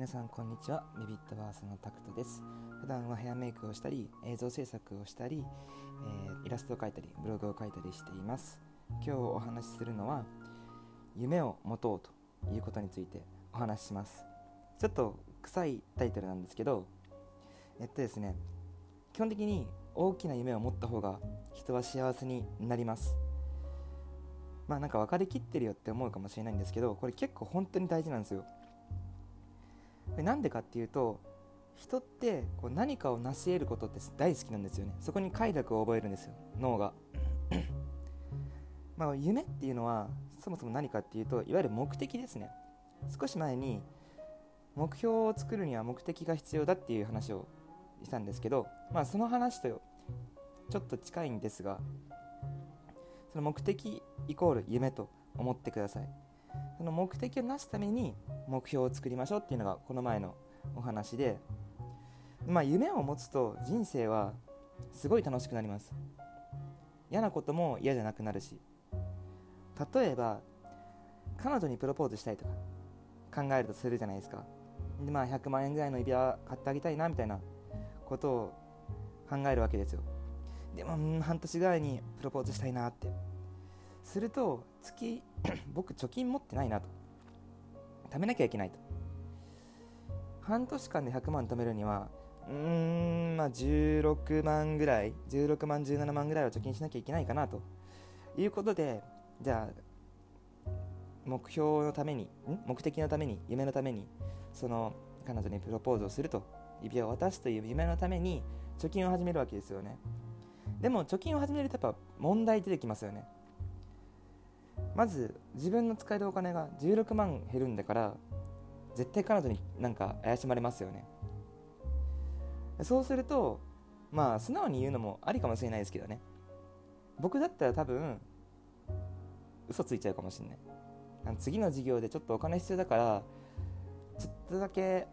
皆さんこんにちは。ビビットバースのタクトです。普段はヘアメイクをしたり映像制作をしたり、えー、イラストを描いたりブログを書いたりしています。今日お話しするのは夢を持とうということについてお話しします。ちょっと臭いタイトルなんですけどえっとですね基本的に大きな夢を持った方が人は幸せになります。まあなんか分かりきってるよって思うかもしれないんですけどこれ結構本当に大事なんですよ。なんでかっていうと人ってこう何かを成し得ることって大好きなんですよね。そこに快楽を覚えるんですよ。脳が。まあ夢っていうのはそもそも何かっていうといわゆる目的ですね。少し前に目標を作るには目的が必要だっていう話をしたんですけどまあその話とちょっと近いんですがその目的イコール夢と思ってください。その目的を成すために目標を作りましょうっていうのがこの前のお話で、まあ、夢を持つと人生はすごい楽しくなります。嫌なことも嫌じゃなくなるし例えば彼女にプロポーズしたいとか考えるとするじゃないですか。で、まあ、100万円ぐらいの指輪買ってあげたいなみたいなことを考えるわけですよ。でも、半年ぐらいにプロポーズしたいなって。すると月 僕貯金持ってないなと。貯めなきゃいけないと。半年間で100万貯めるにはうーんまあ16万ぐらい16万17万ぐらいは貯金しなきゃいけないかなと。いうことでじゃあ目標のために目的のために夢のためにその彼女にプロポーズをすると。指輪を渡すという夢のために貯金を始めるわけですよね。でも貯金を始めるとやっぱ問題出てきますよね。まず自分の使えるお金が16万減るんだから絶対彼女になんか怪しまれますよね。そうするとまあ素直に言うのもありかもしれないですけどね。僕だったら多分嘘ついちゃうかもしれない。次の授業でちょっとお金必要だからちょっとだけ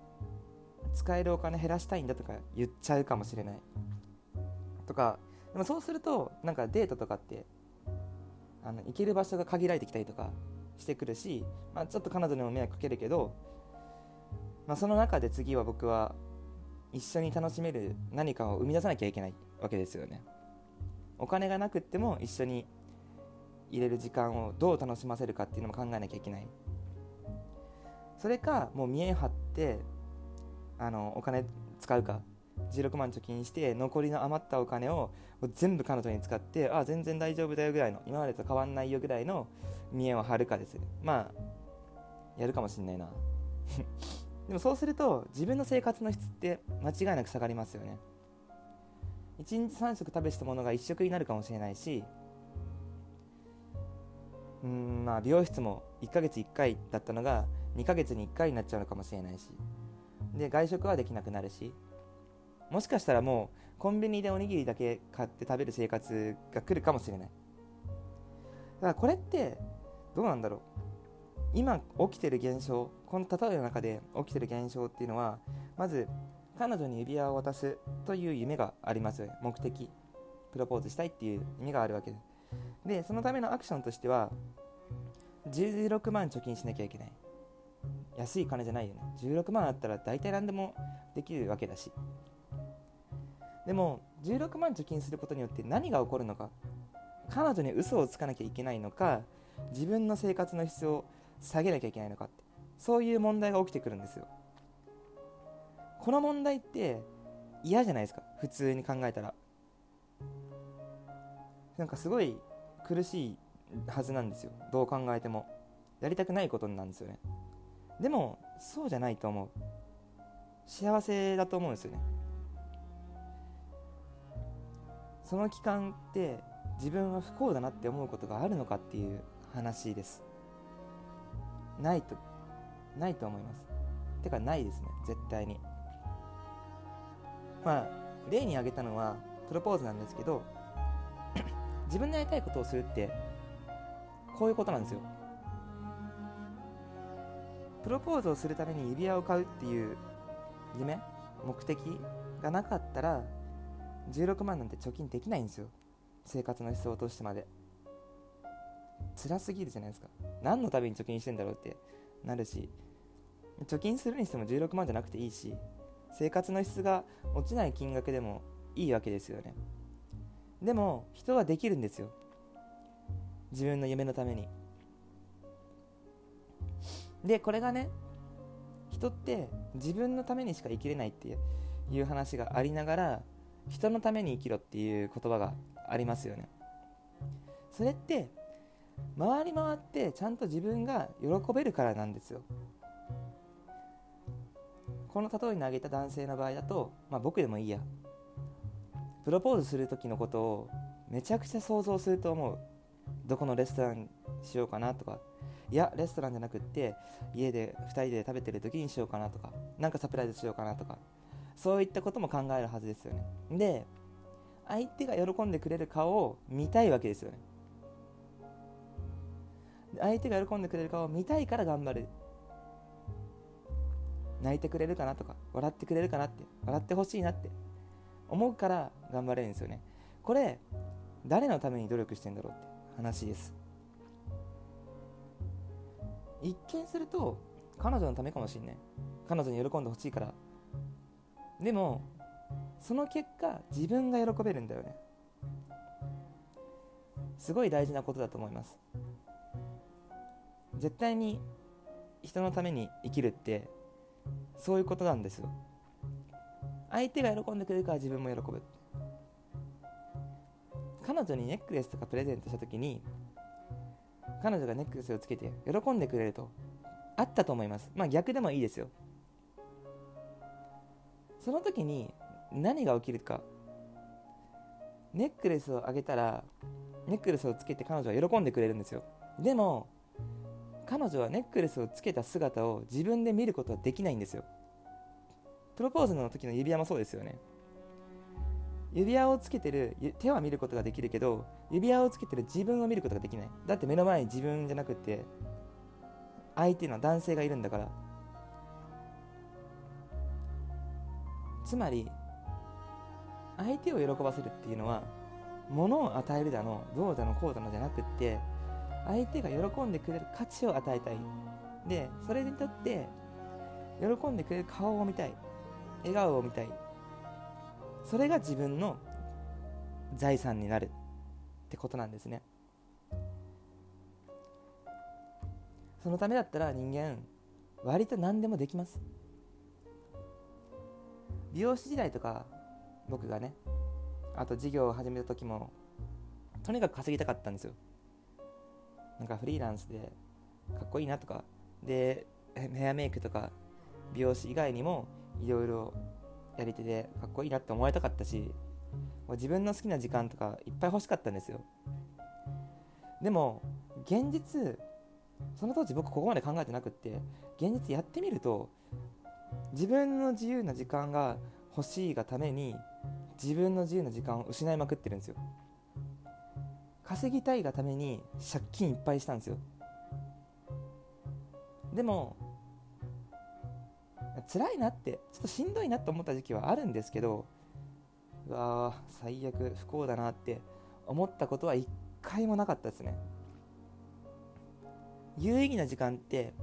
使えるお金減らしたいんだとか言っちゃうかもしれない。とかでもそうするとなんかデートとかってあの行ける場所が限られてきたりとかしてくるし、まあ、ちょっと彼女にも迷惑かけるけど、まあ、その中で次は僕は一緒に楽しめる何かを生み出さなきゃいけないわけですよね。お金がなくっても一緒に入れる時間をどう楽しませるかっていうのも考えなきゃいけない。それかもう見え張ってあのお金使うか16万貯金して残りの余ったお金を全部彼女に使ってあ全然大丈夫だよぐらいの今までと変わんないよぐらいの見栄を張るかです。まあやるかもしんないな。でもそうすると自分の生活の質って間違いなく下がりますよね。1日3食食べしたものが1食になるかもしれないしうんまあ美容室も1ヶ月1回だったのが2ヶ月に1回になっちゃうのかもしれないしで外食はできなくなるしもしかしたらもうコンビニでおにぎりだけ買って食べる生活が来るかもしれない。だからこれってどうなんだろう。今起きてる現象この例えの中で起きてる現象っていうのはまず彼女に指輪を渡すという夢がありますよね。目的プロポーズしたいっていう意味があるわけで。でそのためのアクションとしては16万貯金しなきゃいけない。安い金じゃないよね。16万あったら大体何でもできるわけだし。でも16万貯金することによって何が起こるのか彼女に嘘をつかなきゃいけないのか自分の生活の質を下げなきゃいけないのかってそういう問題が起きてくるんですよ。この問題って嫌じゃないですか普通に考えたら。なんかすごい苦しいはずなんですよどう考えても。やりたくないことなんですよね。でもそうじゃないと思う。幸せだと思うんですよね。その期間って自分は不幸だなって思うことがあるのかっていう話です。ないとないと思います。てかないですね。絶対に。まあ例に挙げたのはプロポーズなんですけど 自分のやりたいことをするってこういうことなんですよ。プロポーズをするために指輪を買うっていう夢目的がなかったら16万なんて貯金できないんですよ。生活の質を落としてまで。辛すぎるじゃないですか。何のために貯金してんだろうってなるし。貯金するにしても16万じゃなくていいし生活の質が落ちない金額でもいいわけですよね。でも人はできるんですよ。自分の夢のために。でこれがね人って自分のためにしか生きれないっていう話がありながら人のために生きろっていう言葉がありますよね。それって回り回ってちゃんと自分が喜べるからなんですよ。この例えに挙げた男性の場合だと、まあ、僕でもいいや。プロポーズする時のことをめちゃくちゃ想像すると思う。どこのレストランしようかなとか。いやレストランじゃなくって家で2人で食べてる時にしようかなとか。何かサプライズしようかなとか。そういったことも考えるはずですよね。で相手が喜んでくれる顔を見たいわけですよね。相手が喜んでくれる顔を見たいから頑張る。泣いてくれるかなとか笑ってくれるかなって笑ってほしいなって思うから頑張れるんですよね。これ誰のために努力してんだろうって話です。一見すると彼女のためかもしんない。彼女に喜んでほしいから。でもその結果自分が喜べるんだよね。すごい大事なことだと思います。絶対に人のために生きるってそういうことなんですよ。相手が喜んでくれるから自分も喜ぶ。彼女にネックレスとかプレゼントした時に彼女がネックレスをつけて喜んでくれるとあったと思います。まあ逆でもいいですよ。その時に何が起きるか。ネックレスをあげたらネックレスをつけて彼女は喜んでくれるんですよ。でも彼女はネックレスをつけた姿を自分で見ることはできないんですよ。プロポーズの時の指輪もそうですよね。指輪をつけてる手は見ることができるけど指輪をつけてる自分を見ることができない。だって目の前に自分じゃなくて相手の男性がいるんだから。つまり相手を喜ばせるっていうのは物を与えるだのどうだのこうだのじゃなくって相手が喜んでくれる価値を与えたい。でそれにとって喜んでくれる顔を見たい。笑顔を見たい。それが自分の財産になるってことなんですね。そのためだったら人間割と何でもできます。美容師時代とか僕がねあと事業を始めた時もとにかく稼ぎたかったんですよ。なんかフリーランスでかっこいいなとかでヘアメイクとか美容師以外にもいろいろやり手でかっこいいなって思われたかったし自分の好きな時間とかいっぱい欲しかったんですよ。でも現実その当時僕ここまで考えてなくって現実やってみると自分の自由な時間が欲しいがために自分の自由な時間を失いまくってるんですよ。稼ぎたいがために借金いっぱいしたんですよ。でも辛いなってちょっとしんどいなって思った時期はあるんですけどうわー最悪不幸だなって思ったことは一回もなかったですね。有意義な時間って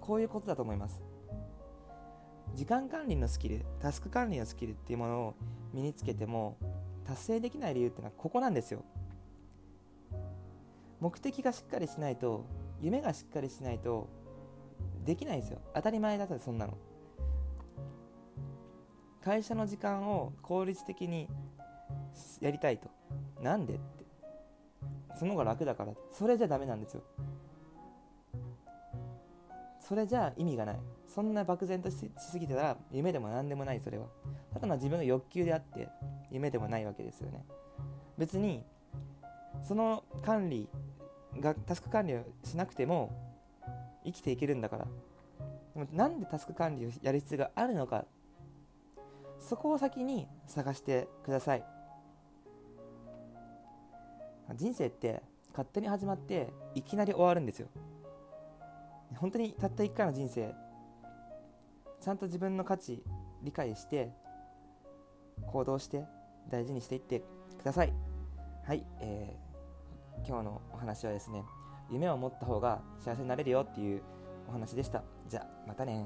こういうことだと思います。時間管理のスキルタスク管理のスキルっていうものを身につけても達成できない理由ってのはここなんですよ。目的がしっかりしないと夢がしっかりしないとできないですよ。当たり前だとそんなの。会社の時間を効率的にやりたいと。なんでって。その方が楽だから。それじゃダメなんですよ。それじゃ意味がない。そんな漠然としすぎてたら夢でも何でもないそれは。ただの自分の欲求であって夢でもないわけですよね。別にその管理がタスク管理をしなくても生きていけるんだから。でもなんでタスク管理をやる必要があるのか。そこを先に探してください。人生って勝手に始まっていきなり終わるんですよ。本当にたった1回の人生ちゃんと自分の価値理解して行動して大事にしていってください。はい、えー、今日のお話はですね夢を持った方が幸せになれるよっていうお話でした。じゃあまたね